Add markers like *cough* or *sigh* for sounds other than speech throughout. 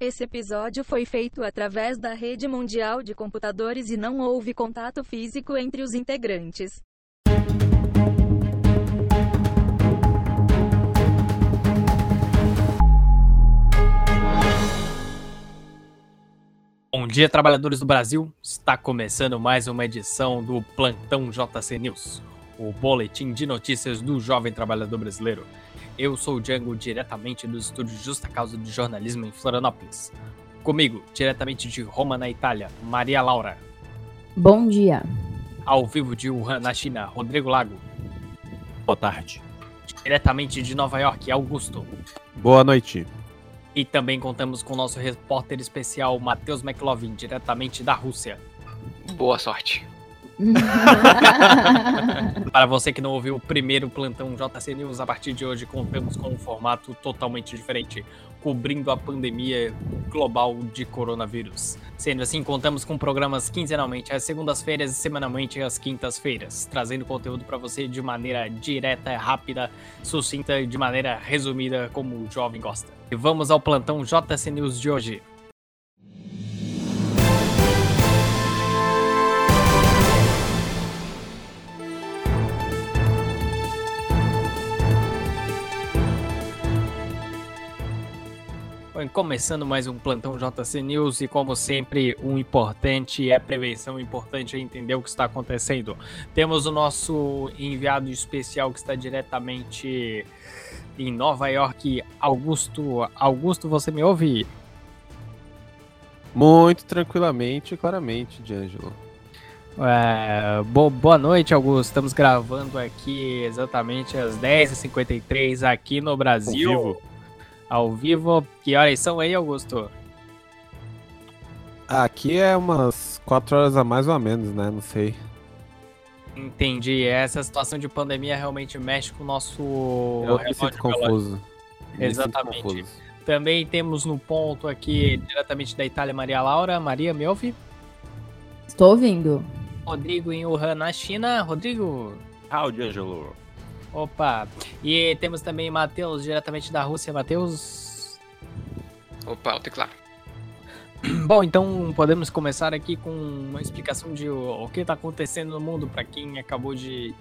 Esse episódio foi feito através da rede mundial de computadores e não houve contato físico entre os integrantes. Bom dia, trabalhadores do Brasil. Está começando mais uma edição do Plantão JC News, o boletim de notícias do jovem trabalhador brasileiro. Eu sou o Django, diretamente dos estúdios Justa Causa de Jornalismo em Florianópolis. Comigo, diretamente de Roma, na Itália, Maria Laura. Bom dia. Ao vivo de Wuhan, na China, Rodrigo Lago. Boa tarde. Diretamente de Nova York, Augusto. Boa noite. E também contamos com o nosso repórter especial, Matheus McLovin, diretamente da Rússia. Boa sorte. *laughs* Para você que não ouviu o primeiro plantão JC News, a partir de hoje contamos com um formato totalmente diferente, cobrindo a pandemia global de coronavírus. Sendo assim, contamos com programas quinzenalmente às segundas-feiras e semanalmente às quintas-feiras, trazendo conteúdo para você de maneira direta, rápida, sucinta e de maneira resumida, como o jovem gosta. E vamos ao plantão JC News de hoje. Bom, começando mais um plantão JC News e como sempre, um importante é prevenção, importante é entender o que está acontecendo. Temos o nosso enviado especial que está diretamente em Nova York, Augusto. Augusto, você me ouve? Muito tranquilamente e claramente, D'Angelo. É, bo boa noite, Augusto. Estamos gravando aqui exatamente às 10h53 aqui no Brasil. Ao vivo. Ao vivo. Que horas são aí, Augusto? Aqui é umas 4 horas a mais ou a menos, né? Não sei. Entendi. Essa situação de pandemia realmente mexe com o nosso. Eu me sinto confuso. Me sinto Exatamente. confuso. Também temos no ponto aqui, diretamente da Itália, Maria Laura. Maria, me ouve? Estou ouvindo. Rodrigo em Wuhan, na China. Rodrigo, Tchau, D'Angelo. Opa. E temos também Matheus, diretamente da Rússia. Matheus. Opa, o teclado. *clears throat* Bom, então podemos começar aqui com uma explicação de o, o que está acontecendo no mundo para quem acabou de.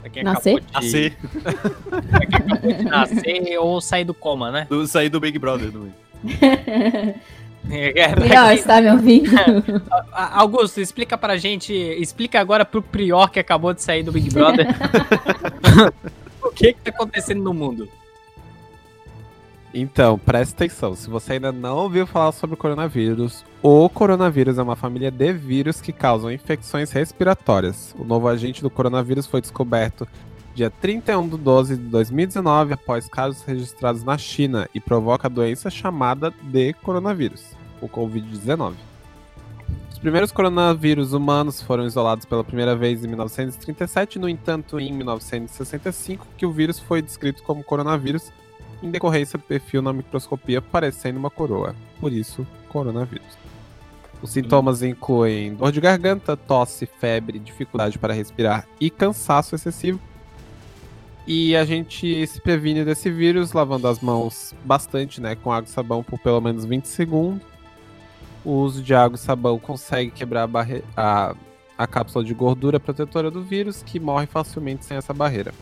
Pra quem Nascer? acabou de, Nascer. *laughs* pra quem acabou de nascer ou sair do coma, né? Do, sair do Big Brother. Do... *laughs* Prior, está me ouvindo? *laughs* A- Augusto, explica pra gente, explica agora pro Prior que acabou de sair do Big Brother. *laughs* o que que tá acontecendo no mundo? Então, presta atenção. Se você ainda não ouviu falar sobre o coronavírus, o coronavírus é uma família de vírus que causam infecções respiratórias. O novo agente do coronavírus foi descoberto dia 31 de 12 de 2019 após casos registrados na China e provoca a doença chamada de coronavírus, o Covid-19. Os primeiros coronavírus humanos foram isolados pela primeira vez em 1937, no entanto, em 1965, que o vírus foi descrito como coronavírus em decorrência do perfil na microscopia parecendo uma coroa, por isso, coronavírus. Os sintomas incluem dor de garganta, tosse, febre, dificuldade para respirar e cansaço excessivo. E a gente se previne desse vírus lavando as mãos bastante, né, com água e sabão por pelo menos 20 segundos. O uso de água e sabão consegue quebrar a, barre- a, a cápsula de gordura protetora do vírus, que morre facilmente sem essa barreira.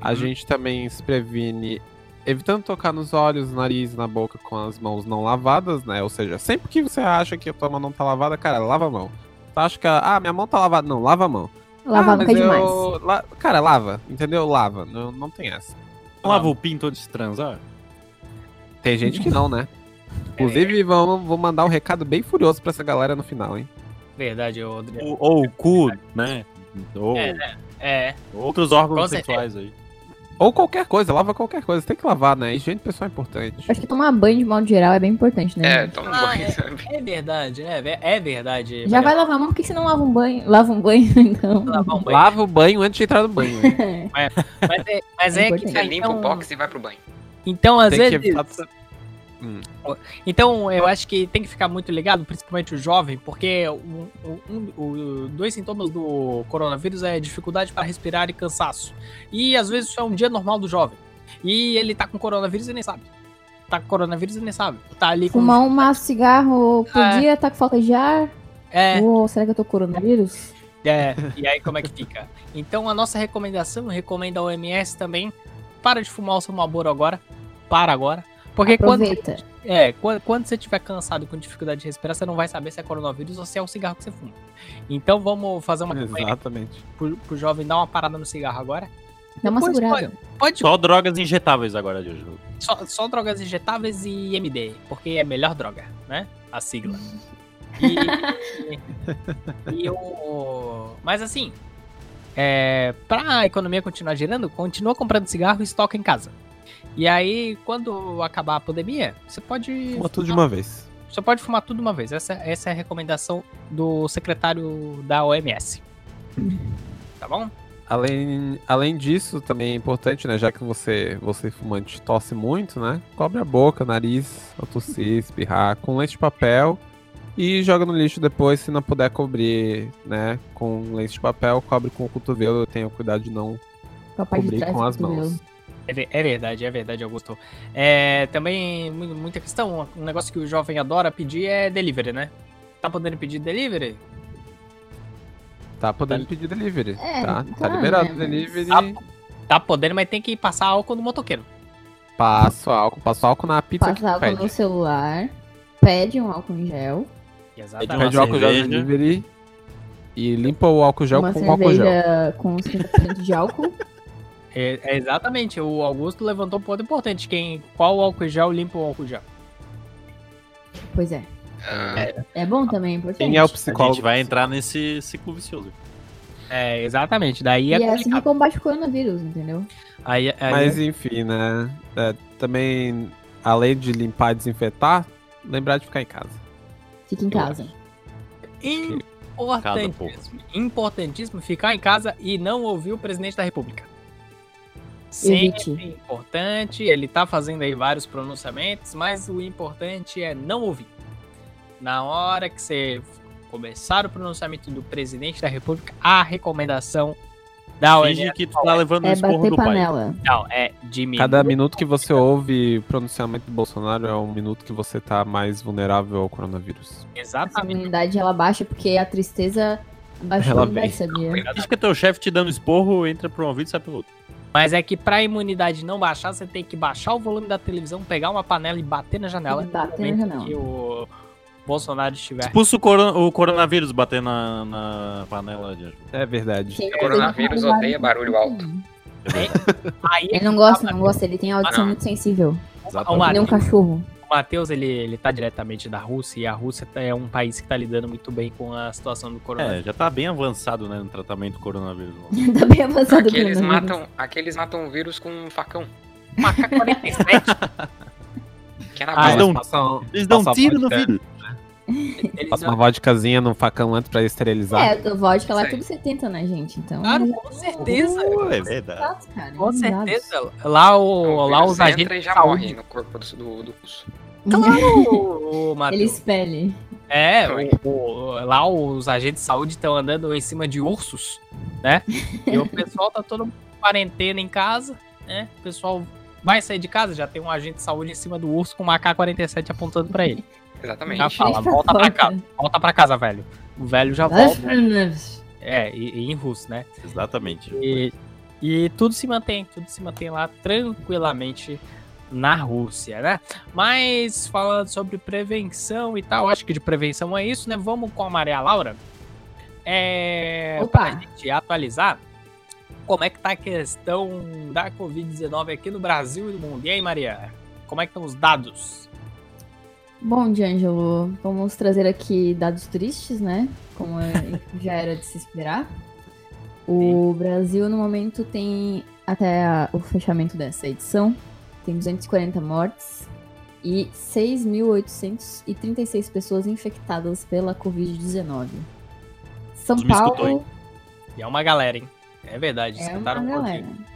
A gente também se previne evitando tocar nos olhos, nariz, na boca com as mãos não lavadas, né? Ou seja, sempre que você acha que a tua mão não tá lavada, cara, lava a mão. Tu acha que, ah, minha mão tá lavada. Não, lava a mão. Lavar ah, nunca é demais. eu- la- Cara, lava, entendeu? Lava, não, não tem essa. Não lava o pinto antes de transar? Tem gente que não, né? Inclusive, vamos, vou mandar um recado bem furioso pra essa galera no final, hein? Verdade, Rodrigo. Ou, ou o cu, né? Ou É, É, outros órgãos Com certeza. sexuais aí. Ou qualquer coisa, lava qualquer coisa. Tem que lavar, né? Higiene pessoal é importante. Acho que tomar banho de modo geral é bem importante, né? É, gente? toma um Ah, banho, sabe? é verdade, é, ve- é verdade. Já vai lavar a mão, por que você não lava um banho? Lava um banho, *laughs* então. lavar um banho. Lava o banho antes de entrar no banho. hein? *laughs* Mas é, mas É é que tá, Você limpa então, o box e vai pro banho. então às Tem que evitar. Então, eu acho que tem que ficar muito ligado, principalmente o jovem, porque um- o- dois sintomas do coronavírus é dificuldade para respirar e cansaço. E às vezes isso é um dia normal do jovem. E ele tá com coronavírus e nem sabe. tá com coronavírus e nem sabe. Tá ali com. Fumar um maço de cigarro por É. dia, tá com falta de ar. É, Ô, será que eu tô com coronavírus? é. E aí como é que fica? Então a nossa recomendação, recomenda a OMS também. Para de fumar o seu Marlboro agora. Para agora. Porque quando, Aproveita. é, quando, quando você estiver cansado e com dificuldade de respirar, você não vai saber se é coronavírus ou se é o cigarro que você fuma. Então vamos fazer uma campanha Exatamente. pro, pro jovem dar uma parada no cigarro agora. Dá uma segurada. Pode Só drogas injetáveis agora, Jojo. Só, só drogas injetáveis e MD, porque é melhor droga, né? A sigla. *laughs* E, e o. Mas assim, é, pra economia continuar girando, continua comprando cigarro e estoca em casa. E aí, quando acabar a pandemia, você pode. Fuma tudo de uma vez. Você pode fumar tudo de uma vez. Essa, essa é a recomendação do secretário da OMS. Tá bom? Além, além disso, também é importante, né? Já que você, você fumante tosse muito, né? Cobre a boca, nariz, ao tossir, espirrar com lenço de papel e joga no lixo depois, se não puder cobrir, né? Com lenço de papel, cobre com o cotovelo. Tenha cuidado de não de cobrir trás com as mãos. É, é verdade, é verdade, Augusto. É, também, mu- muita questão, um negócio que o jovem adora pedir é delivery, né? Tá podendo pedir delivery? Tá podendo pedir delivery. É, tá, tá, tá liberado né, delivery. Ah, Tá podendo, mas tem que passar álcool no motoqueiro. Passa álcool, passa álcool na pizza que Passa álcool pede. no celular. Pede um álcool em gel. Exatamente. Pede o álcool gel cerveja. delivery e limpa o álcool gel uma com o álcool gel. com 50% de álcool. *laughs* É, é exatamente, o Augusto levantou um ponto importante. Quem, qual o álcool gel limpa o álcool gel? Pois é. Ah, É bom também, é importante. Quem é o A psicólogo? gente vai entrar nesse ciclo vicioso. É, exatamente. Daí E é é assim que combate o coronavírus, entendeu? Aí, aí- Mas enfim, né? É, também, além de limpar e desinfetar, lembrar de ficar em casa. Fica em casa. importantíssimo, importantíssimo ficar em casa e não ouvir o presidente da república. Sempre Evite. importante, ele tá fazendo aí vários pronunciamentos, mas o importante é não ouvir. Na hora que você começar o pronunciamento do presidente da república, a recomendação da Finge OMS que tu tá levando É esporro bater do pai. panela. não, é diminuir. Cada minuto que você ouve pronunciamento do Bolsonaro é um minuto que você tá mais vulnerável ao coronavírus. A Exatamente. imunidade ela baixa porque a tristeza baixa a Ela vem. sabia? Diz que teu chefe te dando esporro, entra por um ouvido e sai pelo outro. Mas é que pra imunidade não baixar, você tem que baixar o volume da televisão, pegar uma panela e bater na janela. E bater na janela. Que o Bolsonaro estiver. Expulsa o, coron- o coronavírus bater na, na panela de É verdade. Sim, O coronavírus odeia barulho alto. Aí Ele não gosta, não gosta, ele tem audição não. muito sensível. o Ele é um cachorro. O Matheus, ele, ele tá diretamente da Rússia e a Rússia tá- é um país que tá lidando muito bem com a situação do É, coronavírus. já tá bem avançado, né, no tratamento do coronavírus. *laughs* tá bem avançado Aqueles coronavírus. matam, aqueles matam o vírus com um facão. Macaco 47, *laughs* Que é na Ah. Eles dão, passam, eles dão tiro no vidro. Eles Passa uma vodkazinha no facão antes pra esterilizar. É, o vodka lá é tudo 70, né, gente? Então. Claro, com certeza. Uh, é verdade. Cara. Com certeza. Lá, o, O lá os agentes já saúde. morre no corpo do, do, russo. Claro, *laughs* Ele espelhe. É, o- o- lá os agentes de saúde estão andando em cima de ursos, né? E o pessoal tá todo quarentena em casa, né? O pessoal vai sair de casa, já tem um agente de saúde em cima do urso com uma AK-47 apontando pra ele. Exatamente. Já fala, pra volta pra casa, volta pra casa, velho. O velho já volta. É, e, e em russo, né? Exatamente. E, e tudo se mantém, tudo se mantém lá tranquilamente na Rússia, né? Mas falando sobre prevenção e tal, acho que de prevenção é isso, né? Vamos com a Maria Laura. É, Opa. pra gente atualizar como é que tá a questão da Covid-19 aqui no Brasil e no mundo. E aí, Maria? Como é que estão os dados? Bom, D'Angelo, vamos trazer aqui dados tristes, né? Como é- *laughs* já era de se esperar. O Brasil, no momento, tem, até a- o fechamento dessa edição, tem 240 mortes e 6.836 pessoas infectadas pela Covid-19. São escutou, Paulo? E é uma galera, hein? É verdade, é uma escutaram um galera. pouquinho.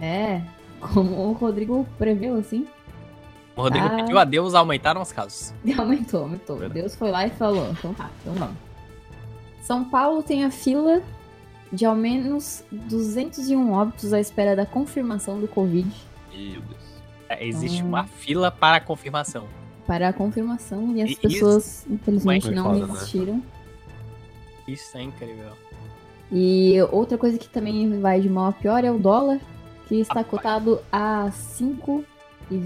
É, como o Rodrigo preveu, assim, O Rodrigo Ah. pediu a Deus, aumentaram os casos. *laughs* Aumentou, aumentou. Verdade. Deus foi lá e falou. Então tá, então vamos. São Paulo tem a fila de ao menos 201 óbitos à espera da confirmação do Covid. Meu Deus. É, Existe Hum. uma fila para a confirmação. Para a confirmação e as E isso- pessoas, infelizmente, Foi não foda, né? resistiram. Isso é incrível. E outra coisa que também vai de mal a pior é o dólar, que está Rapaz. cotado a 5,23 reais. R$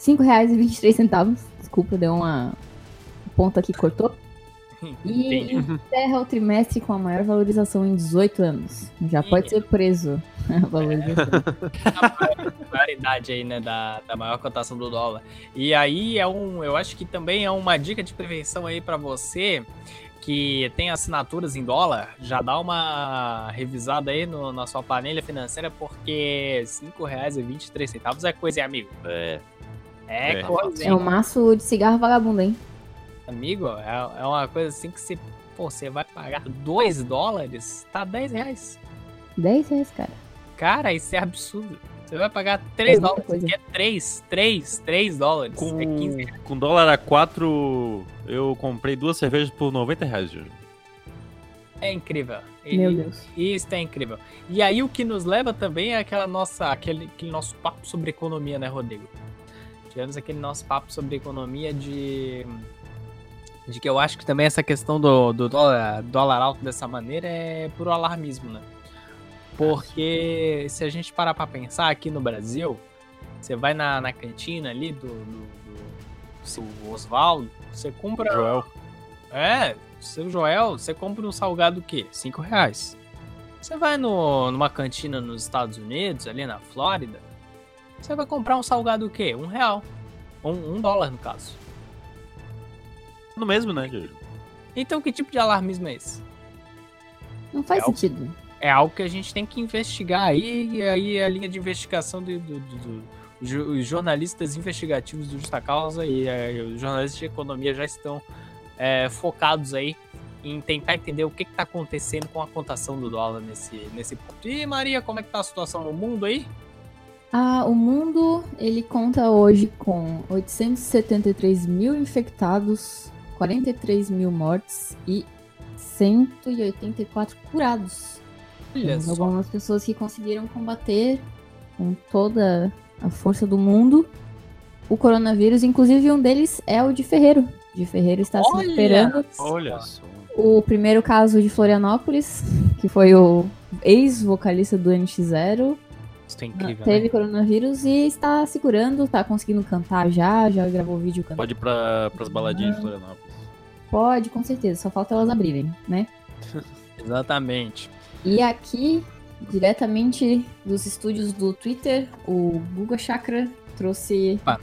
5,23 centavos. Desculpa, deu uma ponta aqui cortou. *laughs* E Entendi. encerra o trimestre com a maior valorização em 18 anos. Já pode ser preso *laughs* a valorização. *laughs* a paridade aí, né, da, da maior cotação do dólar. E aí é um, eu acho que também é uma dica de prevenção aí para você que tem assinaturas em dólar, já dá uma revisada aí no- na sua planilha financeira, porque R$ 5,23 é coisa, hein, amigo? É. É, É. coisa, É hein? um maço de cigarro vagabundo, hein? Amigo, é, é uma coisa assim que você, pô, você vai pagar 2 dólares, tá 10 reais. 10 reais, cara. Cara, isso é absurdo. Você vai pagar 3 muita dólares, coisa. que é 3, 3, 3 dólares. Com, É 15 com dólar a 4, eu comprei duas cervejas por 90 reais, Júlio. É incrível. Meu E- Deus. Isso é incrível. E aí o que nos leva também é aquela nossa, aquele, aquele nosso papo sobre economia, né, Rodrigo? Tivemos aquele nosso papo sobre economia de. De que eu acho que também essa questão do, do dólar, dólar alto dessa maneira é por alarmismo, né? Porque se a gente parar pra pensar aqui no Brasil, você vai na, na cantina ali do, do, do seu Oswaldo, você compra. Joel. É, seu Joel, você compra um salgado o quê? 5 reais. Você vai no, numa cantina nos Estados Unidos, ali na Flórida, você vai comprar um salgado o quê? Um real. Um, um dólar, no caso. No mesmo, né, Júlio? Então, que tipo de alarmismo é esse? Não faz É o- sentido. É algo que a gente tem que investigar aí, e aí a linha de investigação do, do- do- do- jornalistas investigativos do Justa Causa e eh, os jornalistas de economia já estão eh, focados aí em tentar entender o que está acontecendo com a cotação do dólar nesse, nesse ponto. E Maria, como é que tá a situação no mundo aí? Ah, o mundo, ele conta hoje com 873 mil infectados, 43 mil mortes e 184 curados. Olha só. algumas pessoas que conseguiram combater com toda a força do mundo o coronavírus. Inclusive, um deles é o de Ferreiro. De Ferreiro está se Olha recuperando. só. Olha só. O primeiro caso de Florianópolis, que foi o ex-vocalista do NX0, Isso é incrível, teve né? coronavírus e está se curando, tá conseguindo cantar já, já gravou vídeo cantando. Pode ir pra, pras baladinhas de Florianópolis. Pode, com certeza, só falta elas abrirem, né? *laughs* Exatamente. E aqui, diretamente dos estúdios do Twitter, o Guga Chakra trouxe Opa.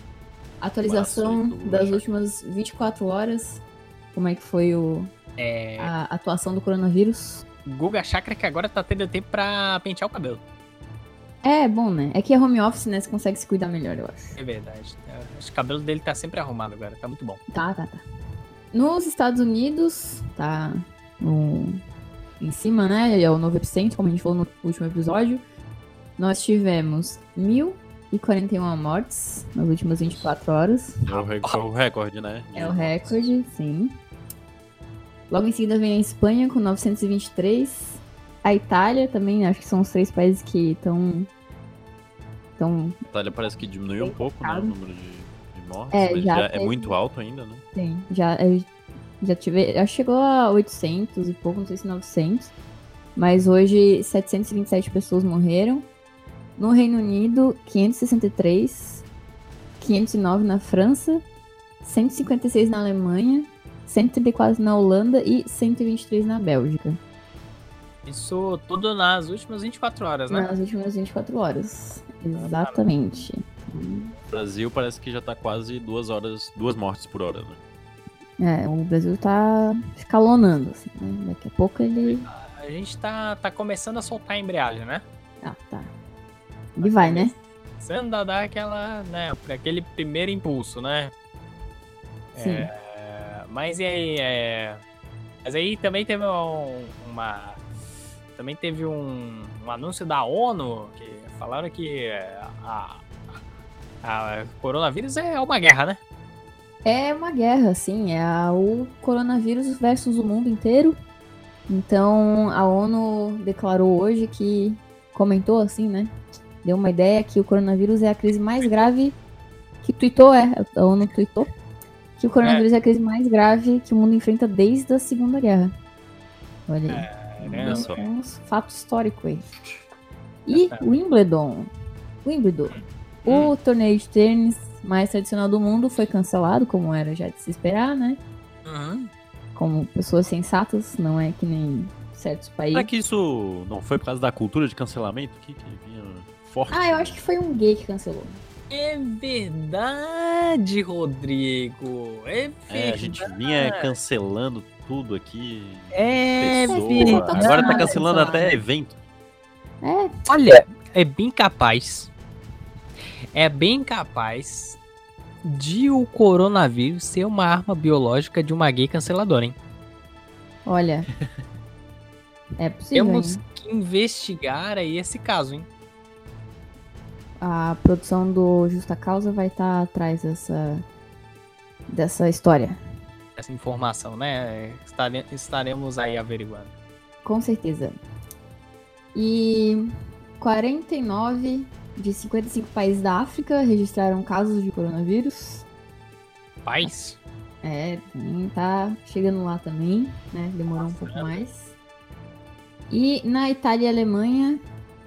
atualização das Chakra. últimas 24 horas. Como é que foi o, É, a atuação do coronavírus? Guga Chakra que agora tá tendo tempo pra pentear o cabelo. É, bom, né? É que é home office, né? Você consegue se cuidar melhor, eu acho. É verdade. É, Acho que o cabelo dele tá sempre arrumado agora, tá muito bom. Tá, tá, tá. Nos Estados Unidos, tá no- em cima, né? É o novo epicentro, como a gente falou no último episódio. Nós tivemos 1.041 mortes nas últimas 24 horas. É o, re- é o recorde, né? É o recorde, sim. Logo em seguida vem a Espanha com 923. A Itália também, acho que são os três países que estão. Estão. A Itália parece que diminuiu um pouco né, o número de, de mortes, É, mas já já é muito alto ainda, né? Sim, já, é, já tive. Que chegou a 800 e pouco, não sei se 900. Mas hoje 727 pessoas morreram. No Reino Unido, 563. 509 na França. 156 na Alemanha. 134 na Holanda e 123 na Bélgica. Isso tudo nas últimas 24 horas, né? Nas últimas 24 horas. Exatamente. O Brasil parece que já tá quase duas horas, duas mortes por hora, né? É, o Brasil tá escalonando, assim, né? Daqui a pouco ele. A gente tá, tá começando a soltar a embreagem, né? Ah, tá. Ele vai, né? Começando a dar aquela, né, aquele primeiro impulso, né? Sim. É, mas e aí, é, mas aí também teve um- uma, também teve um, um anúncio da ONU que falaram que é, a, a, a coronavírus é uma guerra, né? É uma guerra, assim, é a- o coronavírus versus o mundo inteiro. Então a ONU declarou hoje que comentou assim, né? deu uma ideia que o coronavírus é a crise mais grave que tweetou, é, a ONU tweetou, que o coronavírus é. a crise mais grave que o mundo enfrenta desde a Segunda Guerra. Olha aí. Só. É um fato histórico aí. E o Wimbledon. Wimbledon. O torneio de tênis mais tradicional do mundo foi cancelado, como era já de se esperar, né? Uhum. Como pessoas sensatas, não é que nem certos países. Será que isso não foi por causa da cultura de cancelamento aqui que vinha forte? Ah, eu acho que foi um gay que cancelou. É verdade, Rodrigo. É verdade. É, a gente vinha cancelando tudo aqui. É pessoa. Agora tá cancelando até evento. É, Olha, é bem capaz. É bem capaz de o coronavírus ser uma arma biológica de uma gay canceladora, hein? olha. *laughs* É possível. Temos hein? que investigar aí esse caso, hein? A produção do Justa Causa vai estar atrás dessa, dessa história. Essa informação, né? Estare- Estaremos aí averiguando. Com certeza. E 49 de 55 países da África registraram casos de coronavírus. Paz? É, tá chegando lá também, né? Demorou um pouco mais. E na Itália e Alemanha,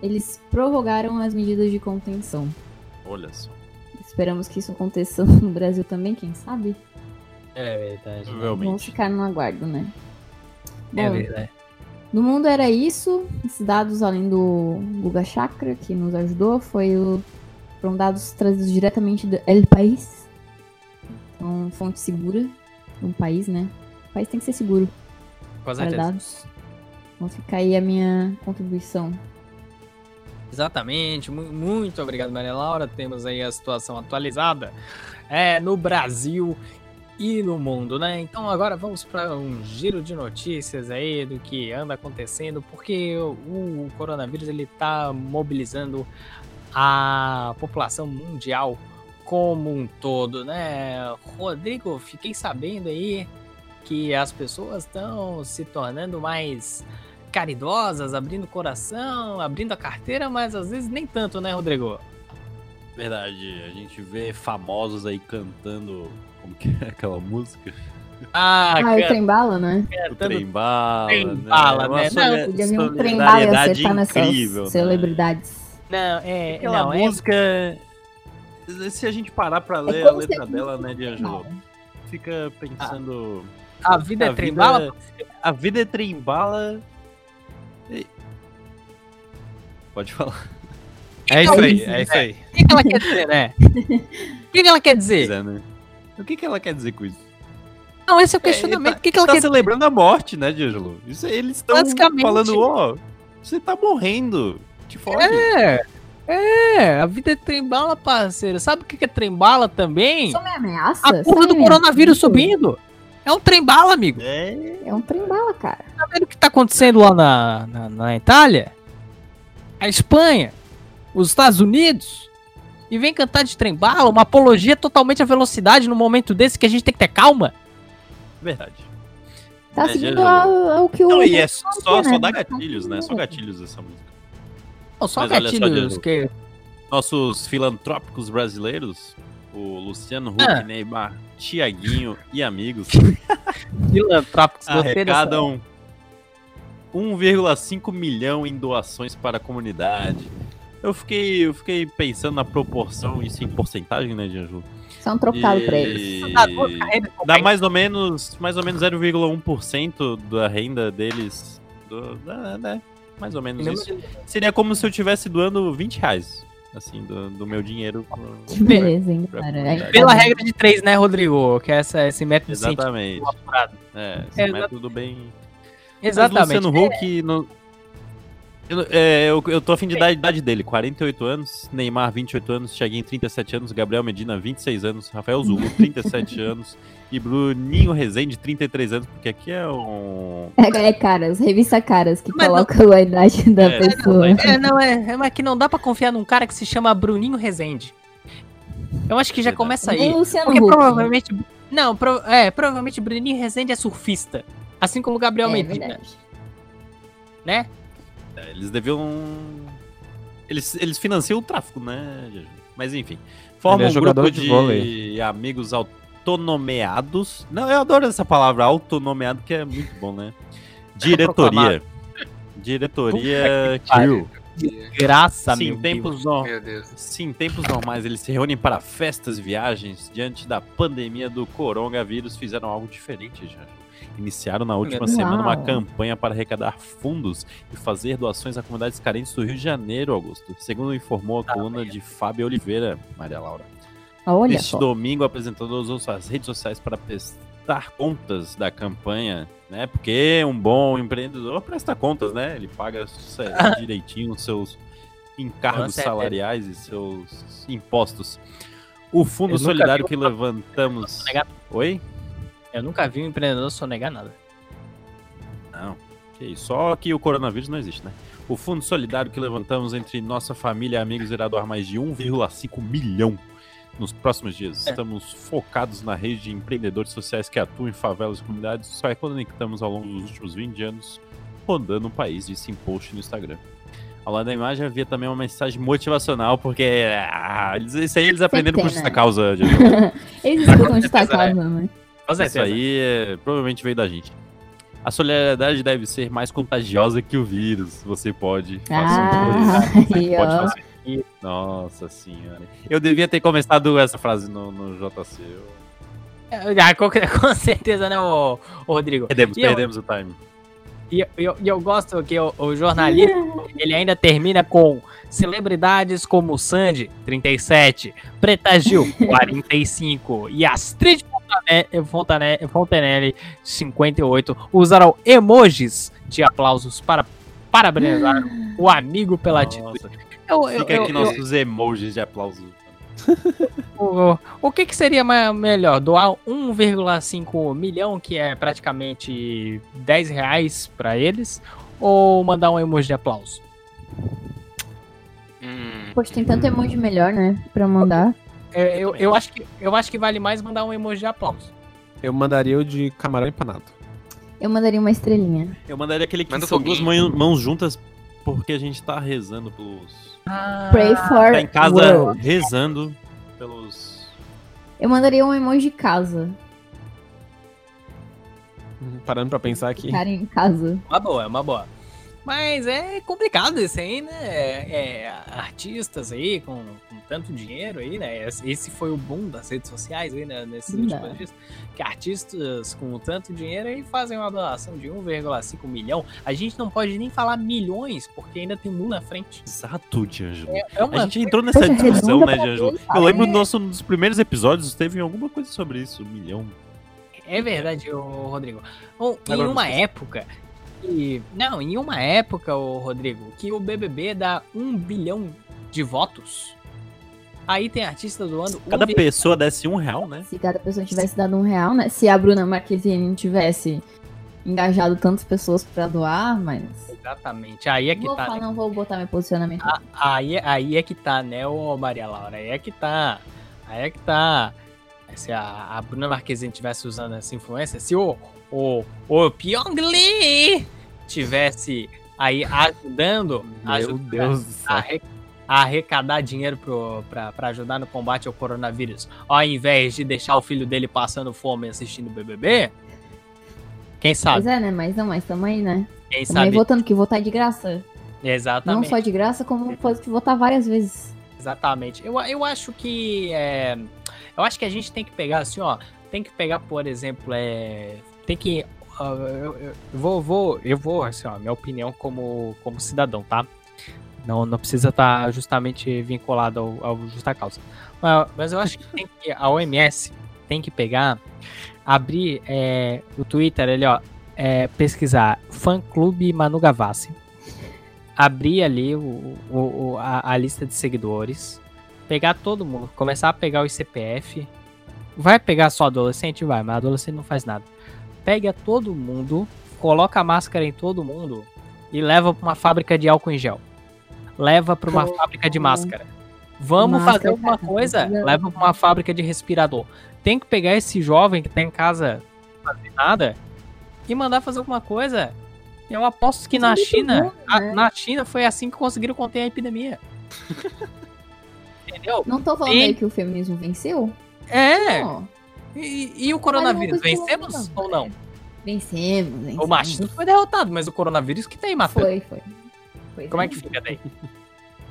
eles prorrogaram as medidas de contenção. Olha só. Esperamos que isso aconteça *laughs* no Brasil também, quem sabe? É verdade. Vamos Provavelmente. ficar no aguardo, né? É Bom, verdade. No mundo era isso. Esses dados, além do Guga Chakra, que nos ajudou, foi o... foram dados trazidos diretamente do El País. Então, fonte segura um país, né? O país tem que ser seguro Com para certeza. dados. Então fica aí a minha contribuição. Exatamente, mu- muito obrigado, Maria Laura. Temos aí a situação atualizada é, no Brasil e no mundo, né? Então agora vamos para um giro de notícias aí do que anda acontecendo, porque o, coronavírus ele tá mobilizando a população mundial como um todo, né? Rodrigo, fiquei sabendo aí que as pessoas estão se tornando mais caridosas, abrindo o coração, abrindo a carteira, mas às vezes nem tanto, né, Rodrigo? Verdade, a gente vê famosos aí cantando. Como que é aquela música? Ah, Ah, o cara, trem bala, né? O cantando- trem bala. Trem né? bala, né? Não, Podia vir um trem bala e acertar nessas incrível, né? celebridades. Não, é, Aquela não, é música. Se a gente parar pra ler a É se letra dela, né, D'Angelo? Fica pensando. a vida é a trem vida- bala. A vida é trem bala. E- Pode falar. É isso aí, isso, é isso aí. O que, ela quer dizer, né? O que, que ela quer dizer? O que, que ela quer dizer com isso? Não, esse é o questionamento. o que, que ela tá quer dizer? celebrando a morte, né, D'Angelo? Isso aí, eles estão falando, ó, você tá morrendo. Te fode. É, é, a vida é trem bala, parceiro. Sabe o que, que é trem bala também? Isso me ameaça? A porra do coronavírus ameaça? subindo. É um trem bala, amigo. É. É um trem bala, cara. Tá vendo o que tá acontecendo lá na, na, na Itália? A Espanha, os Estados Unidos, e vem cantar de trem bala, uma apologia totalmente à velocidade no momento desse que a gente tem que ter calma. Verdade. Tá É, seguindo já- a- a- o que o. Não, e é só, só, né? só dá gatilhos, né? Só gatilhos essa música. Não, só Mas olha só, gatilhos Diego. que... Nossos filantrópicos brasileiros, o Luciano Huck, Ah. Neymar, Tiaguinho e amigos, *laughs* filantrópicos arrecadam 1,5 milhão em doações para a comunidade. Eu fiquei, eu fiquei pensando na proporção, isso em porcentagem, né, Dianju? São trocado pra eles. Dá mais ou menos, mais ou menos 0,1% da renda deles. Do, da, né? Mais ou menos isso. Seria como se eu estivesse doando 20 reais, assim, do, do meu dinheiro. Que *laughs* beleza, hein, cara. Pela regra de três, né, Rodrigo? Que é essa, esse método Exatamente. científico. É, esse É, método bem. Exatamente. Mas Luciano Huck. não- Eu, não- é, eu, eu tô a fim de dar a idade dele: 48 anos, Neymar, 28 anos, Thiaguinho, 37 anos, Gabriel Medina, 26 anos, Rafael Zulu, *laughs* 37 anos e Bruninho Rezende, 33 anos, porque aqui é um. É, é caras, revista caras, que Mas não- colocam a idade da É, pessoa. É, não, é, é, mas que não dá pra confiar num cara que se chama Bruninho Rezende. Eu acho que já começa aí. Porque Huck. provavelmente. Não, pro- é, provavelmente Bruninho Rezende é surfista. Assim como o Gabriel É Medina, verdade. né? É, Eles deviam. Eles, eles financiam o tráfico, né? Mas enfim. Forma é um grupo de de, amigos autonomeados. Não, eu adoro essa palavra, autonomeado, que é muito bom, né? Diretoria. Diretoria. Kill. Graça, Sim, meu tempos Deus. no- Meu Deus. Sim, em tempos normais eles se reúnem para festas e viagens. Diante da pandemia do coronavírus, fizeram algo diferente já. Iniciaram na última Uau. semana uma campanha para arrecadar fundos e fazer doações a comunidades carentes do Rio de Janeiro, Augusto. Segundo informou a coluna de Fábio Oliveira, Maria Laura. Olha Neste só. domingo, o apresentador usou suas redes sociais para prestar contas da campanha, né? Porque um bom empreendedor presta contas, né? Ele paga *laughs* direitinho os seus encargos salariais e seus impostos. O fundo solidário que levantamos. Oi? Eu nunca vi um empreendedor sonegar nada. Não. Só que o coronavírus não existe, né? O fundo solidário que levantamos entre nossa família e amigos irá doar mais de 1,5 milhão nos próximos dias. É. Estamos focados na rede de empreendedores sociais que atuam em favelas e comunidades, só é conectamos ao longo dos últimos 20 anos, rodando o país, disse em post no Instagram. Ao lado da imagem havia também uma mensagem motivacional, porque ah, eles- isso aí eles aprenderam com né? justa causa. *laughs* de- Eles escutam de certeza, casa, né? Com Isso aí é, provavelmente veio da gente. A solidariedade deve ser mais contagiosa que o vírus. Você pode. Ah, *laughs* pode fazer. Nossa senhora. Eu devia ter começado essa frase no, no JC. Eu- Ah, com, com certeza, né, ô, ô Rodrigo? Perdemos, E eu- perdemos o time. E eu, e eu gosto que o, o jornalismo, *laughs* ele ainda termina com celebridades como Sandy, 37, Preta Gil, *laughs* 45 e Astrid Fontane- Fontane- Fontenelle, 58, usaram emojis de aplausos para parabenizar o amigo pela atitude. Eu- eu- fica eu- aqui eu- nossos emojis de aplauso. *laughs* O, o que, que seria ma- melhor? Doar 1,5 milhão, que é praticamente 10 reais pra eles, ou mandar um emoji de aplauso? Poxa, tem tanto emoji melhor, né? Pra mandar. Eu, eu, eu acho que, eu acho que vale mais mandar um emoji de aplauso. Eu mandaria o de camarão empanado. Eu mandaria uma estrelinha. Eu mandaria aquele que Manda são duas mãos, mãos juntas, porque a gente tá rezando pelos. Pray for Tá em casa world. rezando pelos. Eu mandaria um emoji de casa. Hum, Parando pra pensar aqui. Ficarem em casa. Uma boa, é uma boa. Mas é complicado isso aí, né? É, artistas aí com tanto dinheiro aí, né? Esse foi o boom das redes sociais aí, né? Nesses últimos dias. Que artistas com tanto dinheiro aí fazem uma doação de 1,5 milhão. A gente não pode nem falar milhões, porque ainda tem um na frente. Exato, D'Angelo. É A uma gente entrou nessa Poxa, discussão, né, quem Eu lembro né? do nosso, um dos primeiros episódios, teve alguma coisa sobre isso, um milhão. É verdade, ô, Rodrigo. Bom, em uma você. época. Que, não, em uma época, ô, Rodrigo, que o BBB dá um bilhão de votos. Aí tem artista doando. um Cada bi- pessoa desse um real, né? Se cada pessoa tivesse dado um real, né? Se a Bruna Marquezine não tivesse engajado tantas pessoas pra doar, mas. Exatamente. Aí é que vou tá. falar, né? não vou botar meu posicionamento. A- Aí, aí é que tá, né, ô Maria Laura? Aí é que tá. Aí é que tá. Se a, a Bruna Marquezine tivesse usando essa influência, se o, o, o Pyong Lee tivesse aí ajudando, Meu ajudando Deus do céu. a arre- a arrecadar dinheiro pra ajudar no combate ao coronavírus, ao invés de deixar o filho dele passando fome assistindo o BBB, quem sabe? Pois é, né? Mas não, mas tamo aí, né? Quem Tamo aí sabe? votando que votar é de graça. Não Exatamente. só de graça, como pode votar várias vezes. Exatamente. Eu, eu acho que. é, eu acho que a gente tem que pegar assim, ó. Tem que pegar, por exemplo, é. Tem que. ah, eu, eu vou, vou. Eu vou, assim, ó, minha opinião como, como cidadão, tá? Não, não precisa estar justamente vinculado ao, ao justa causa. Mas, mas eu acho que, que a OMS tem que pegar, abrir é, o Twitter ali, ó. é, pesquisar fã clube Manu Gavassi abrir ali o, o- o- a, a lista de seguidores, pegar todo mundo, começar a pegar os CPF. Vai pegar só adolescente? Vai, mas adolescente não faz nada. Pega todo mundo, coloca a máscara em todo mundo e leva pra uma fábrica de álcool em gel. Leva pra uma Pô. fábrica de máscara. Vamos Máscara, fazer alguma coisa? precisa- Leva pra uma fábrica de respirador. Tem que pegar esse jovem que tá em casa fazer nada e mandar fazer alguma coisa. Eu aposto que é na China, bom, a- né? na China foi assim que conseguiram conter a epidemia. *laughs* Entendeu? Não tô falando Sim. aí que o feminismo venceu? É. E, e o coronavírus, foi vencemos ou não? Vencemos, vencemos. O machismo foi derrotado, mas o coronavírus que tem matando. Foi, foi. Foi, Como é que fica daí?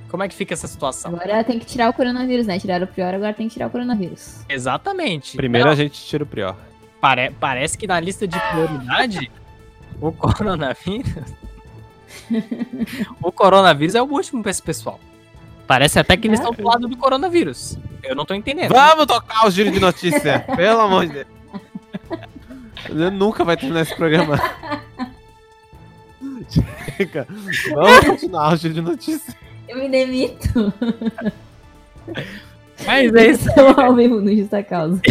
Como é que fica essa situação? Agora tem que tirar o coronavírus, né? Tiraram o pior, agora tem que tirar o coronavírus. Exatamente. Primeiro Não, a gente tira o prior. pare- parece que na lista de prioridade, *laughs* o coronavírus. *laughs* o coronavírus é o último pra esse pessoal. Parece até que eles estão do lado do coronavírus. Eu não tô entendendo. Vamos tocar o giro de notícia, *laughs* pelo amor de Deus. Eu nunca vai terminar esse programa. Chega. Vamos *laughs* continuar o giro de notícia. Eu me demito. Mas é isso. Estou ao vivo no Justa Causa.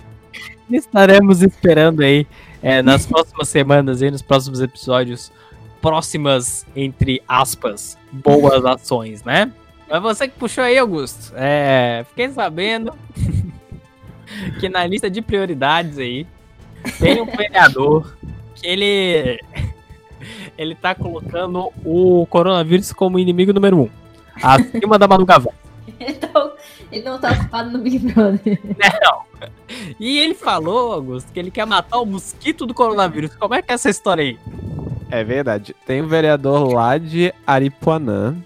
*laughs* Estaremos esperando aí é, nas próximas semanas, aí, nos próximos episódios, próximas, entre aspas, boas ações, né? Mas você que puxou aí, Augusto. É, fiquei sabendo *laughs* que na lista de prioridades aí tem um vereador que ele *laughs* ele tá colocando o coronavírus como inimigo número um, acima da Manu Gavassi. *laughs* Então, ele não tá ocupado no Big Brother. *laughs* E ele falou, Augusto, que ele quer matar o mosquito do coronavírus. Como é que é essa história aí? É verdade. Tem um vereador lá de Aripuanã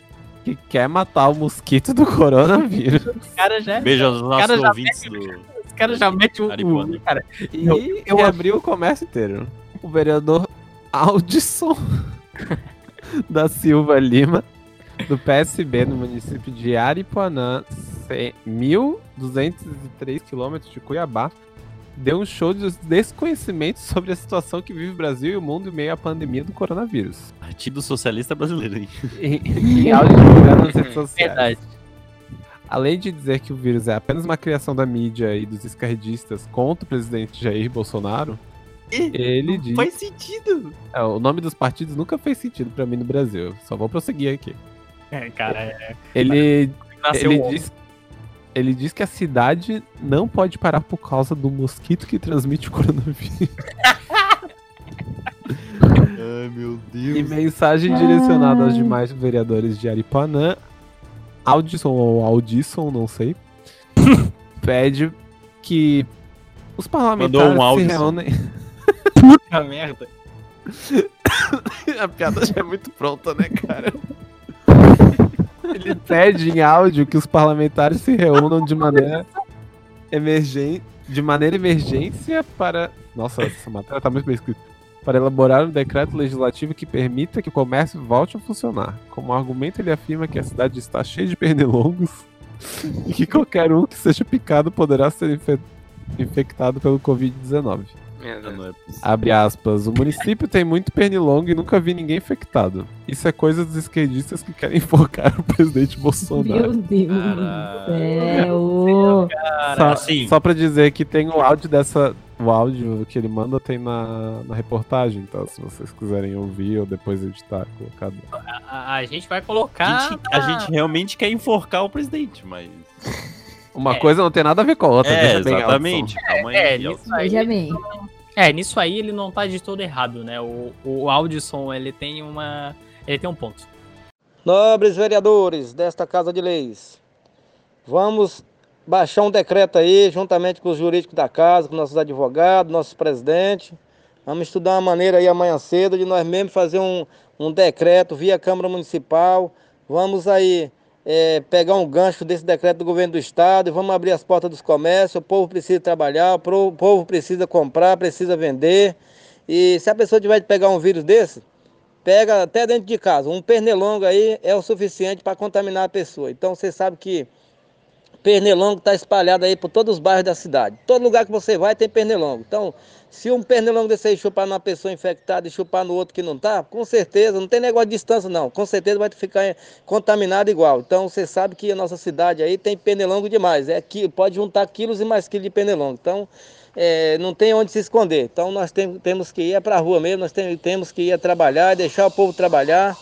que quer matar o mosquito do coronavírus. Os caras já, Beijo aos nossos cara já ouvintes do. os cara já metem o, cara. E Eu- eu, abriu o comércio inteiro. O vereador Aldisson *laughs* da Silva Lima, do PSB, no município de Aripuanã, ce- 1.203 quilômetros de Cuiabá, deu um show de desconhecimento sobre a situação que vive o Brasil e o mundo em meio à pandemia do coronavírus. Partido Socialista Brasileiro, hein? Em, em áudio divulgado nas redes sociais. Verdade. Além de dizer que o vírus é apenas uma criação da mídia e dos esquerdistas contra o presidente Jair Bolsonaro, ele diz. Faz sentido! É, o nome dos partidos nunca fez sentido pra mim no Brasil. Só vou prosseguir aqui. É, cara, é, Ele, nasceu ele, diz, ele diz que a cidade não pode parar por causa do mosquito que transmite o coronavírus. *laughs* Ai, meu E Deus. mensagem direcionada aos demais vereadores de Aripuanã, Audisson ou Audisson, não sei, *laughs* pede que os parlamentares Mandou um se reúnem. Puta *laughs* merda. A piada já é muito pronta, né, cara? Ele pede em áudio que os parlamentares se reúnam de maneira emergente, de maneira emergência para. Nossa, essa matéria tá muito bem escrita. Para elaborar um decreto legislativo que permita que o comércio volte a funcionar. Como argumento, ele afirma que a cidade está cheia de pernilongos *laughs* e que qualquer um que seja picado poderá ser infe- infectado pelo Covid-19. Não é possível. Abre aspas. O município tem muito pernilongo e nunca vi ninguém infectado. Isso é coisa dos esquerdistas que querem *laughs* enfocar o presidente Bolsonaro. Meu Deus do céu. Só, assim. só pra dizer que tem o áudio dessa. O áudio que ele manda tem na, na reportagem, então se vocês quiserem ouvir ou depois editar, colocar. A, a gente vai A colocar. gente, a gente realmente quer enforcar o presidente, mas. Uma É. coisa não tem nada a ver com a outra. É, exatamente. É, Elton. nisso aí, é, nisso aí ele não tá de todo errado, né? O, o Audison, ele tem uma. Ele tem um ponto. Nobres vereadores desta Casa de Leis, vamos baixar um decreto aí, juntamente com os jurídicos da casa, com nossos advogados, nossos presidentes. Vamos estudar uma maneira aí amanhã cedo de nós mesmos fazer um, um decreto via Câmara Municipal. Vamos aí eh, pegar um gancho desse decreto do governo do estado e vamos abrir as portas dos comércios. O povo precisa trabalhar, o povo precisa comprar, precisa vender. E se a pessoa tiver de pegar um vírus desse, pega até dentro de casa. Um pernilongo aí é o suficiente para contaminar a pessoa. Então você sabe que pernilongo está espalhado aí por todos os bairros da cidade. Todo lugar que você vai tem pernilongo. Então, se um pernilongo desse aí chupar numa pessoa infectada e chupar no outro que não tá, com certeza, não tem negócio de distância não, com certeza vai ficar eh, contaminado igual. Então você sabe que a nossa cidade aí tem pernilongo demais. É que pode juntar quilos e mais quilos de pernilongo. Então, é, não tem onde se esconder. Então nós tem- temos que ir para a rua mesmo, nós tem- temos que ir a trabalhar, deixar o povo trabalhar.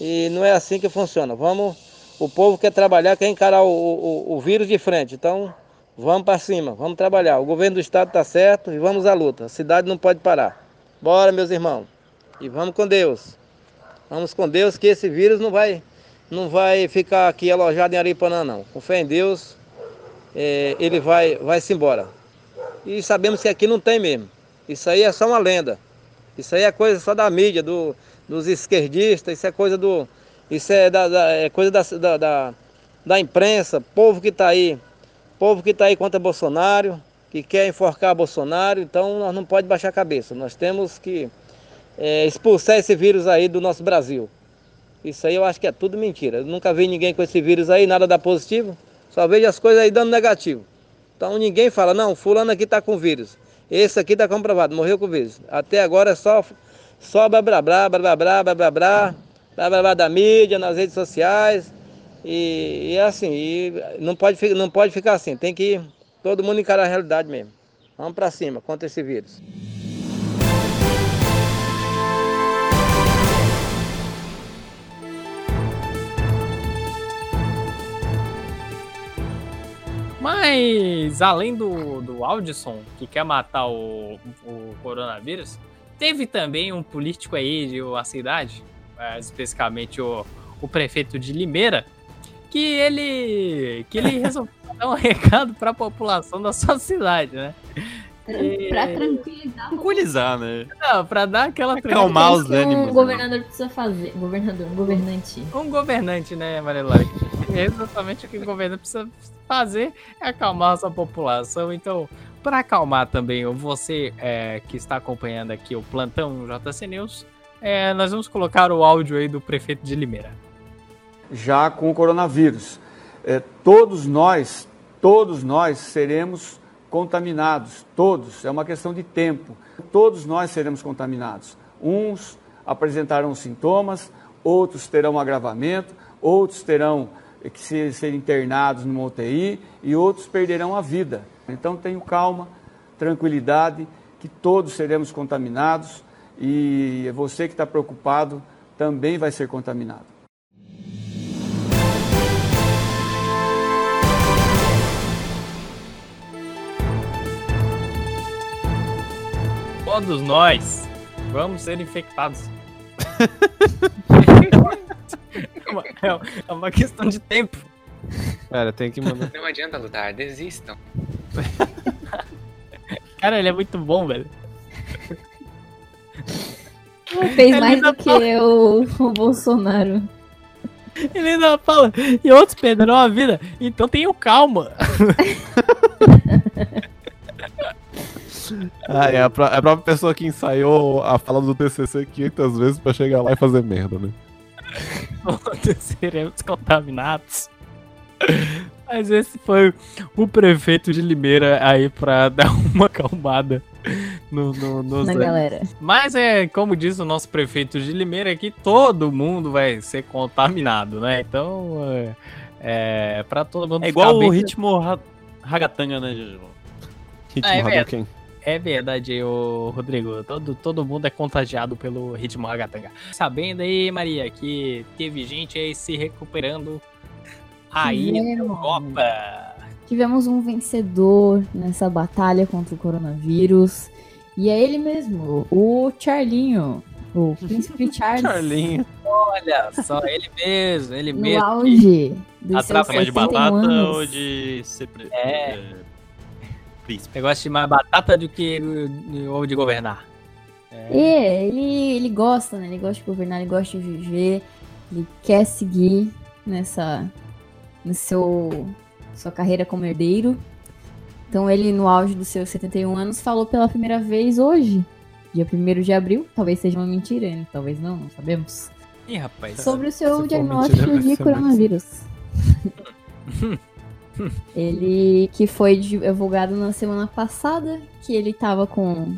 E não é assim que funciona. Vamos, o povo quer trabalhar, quer encarar o, o- o vírus de frente. Então vamos para cima, vamos trabalhar. O governo do estado está certo e vamos à luta. A cidade não pode parar. Bora, meus irmãos. E vamos com Deus. Vamos com Deus que esse vírus não vai, não vai ficar aqui alojado em Aripanã, não. Com fé em Deus, é, ele vai, vai se embora. E sabemos que aqui não tem mesmo. Isso aí é só uma lenda. Isso aí é coisa só da mídia, do, dos esquerdistas, isso é coisa do. Isso é, da, da- é coisa da, da, da, da imprensa, povo que está aí, povo que está aí contra Bolsonaro, que quer enforcar Bolsonaro, então nós não pode baixar a cabeça. Nós temos que é, expulsar esse vírus aí do nosso Brasil. Isso aí eu acho que é tudo mentira. Eu nunca vi ninguém com esse vírus aí, nada dá positivo. Só vejo as coisas aí dando negativo. Então ninguém fala, não, fulano aqui está com vírus. Esse aqui está comprovado, morreu com vírus. Até agora é só, só blá blá blá, blá blá blá, blá blá blá, blá blá blá da mídia, nas redes sociais. E, e é assim, e não, pode, não pode ficar assim, tem que todo mundo encarar a realidade mesmo. Vamos para cima contra esse vírus. Mas, além do, do Aldison, que quer matar o, o coronavírus, teve também um político aí de uma cidade, eh, especificamente o, o prefeito de Limeira, que ele, que ele resolveu dar um *laughs* recado para a população da sua cidade, né? Pra tranquilizar. Tranquilizar, né? Não, para dar aquela Acalmar É os ânimos, Um né? governador precisa fazer. Governador, um governante. Um governante, né, Marilari? É exatamente o que o governo precisa fazer é acalmar a sua população. Então, para acalmar também você é, que está acompanhando aqui o plantão JC News, é, nós vamos colocar o áudio aí do prefeito de Limeira. Já com o coronavírus. É, todos nós, todos nós seremos contaminados, todos, é uma questão de tempo. Todos nós seremos contaminados. Uns apresentarão sintomas, outros terão agravamento, outros terão que ser, ser internados numa UTI e outros perderão a vida. Então tenham calma, tranquilidade, que todos seremos contaminados e você que está preocupado também vai ser contaminado. Todos nós vamos ser infectados. *laughs* é, uma, é uma questão de tempo. Pera, tem que mandar. Não adianta lutar, desistam. *laughs* Cara, ele é muito bom, velho. Fez Ele mais do que o, o Bolsonaro. Ele ainda fala, e outros perderão a vida, então tenham calma. *laughs* Ah, é a, pró- a própria pessoa que ensaiou a fala do TCC 500 vezes pra chegar lá e fazer merda, né? *laughs* Seremos contaminados. Mas esse foi o prefeito de Limeira aí pra *laughs* dar uma acalmada no, no, nos Na galera. Mas é, como diz o nosso prefeito de Limeira, é que todo mundo vai ser contaminado, né? Então, é, é pra todo mundo É igual ficar o bem- ritmo ra- ragatanga, né, Jojo? Ritmo Ah, é. É verdade, ô Rodrigo. Todo, todo mundo é contagiado pelo ritmo ragatanga. Sabendo aí, Maria, que teve gente aí se recuperando aí na Tivemos. Europa. Tivemos um vencedor nessa batalha contra o coronavírus. E é ele mesmo, o Charlinho. O Príncipe *laughs* Charles. Charlinho. Olha só, ele mesmo, ele No mesmo. que- auge Tamanho 61 de batata anos. ou de ser pre- É. é, príncipe? Eu gosto de mais batata do que ovo de governar. É, ele, ele gosta, né? Ele gosta de governar, ele gosta de viver, ele quer seguir nessa no seu sua carreira como herdeiro. Então ele no auge dos seus 71 anos falou pela primeira vez hoje, dia 1 de abril, talvez seja uma mentira, hein? talvez não, não sabemos. Ih, rapaz. Sobre o Se seu for diagnóstico mentira, de ser *laughs* ele que foi divulgado na semana passada, que ele tava com,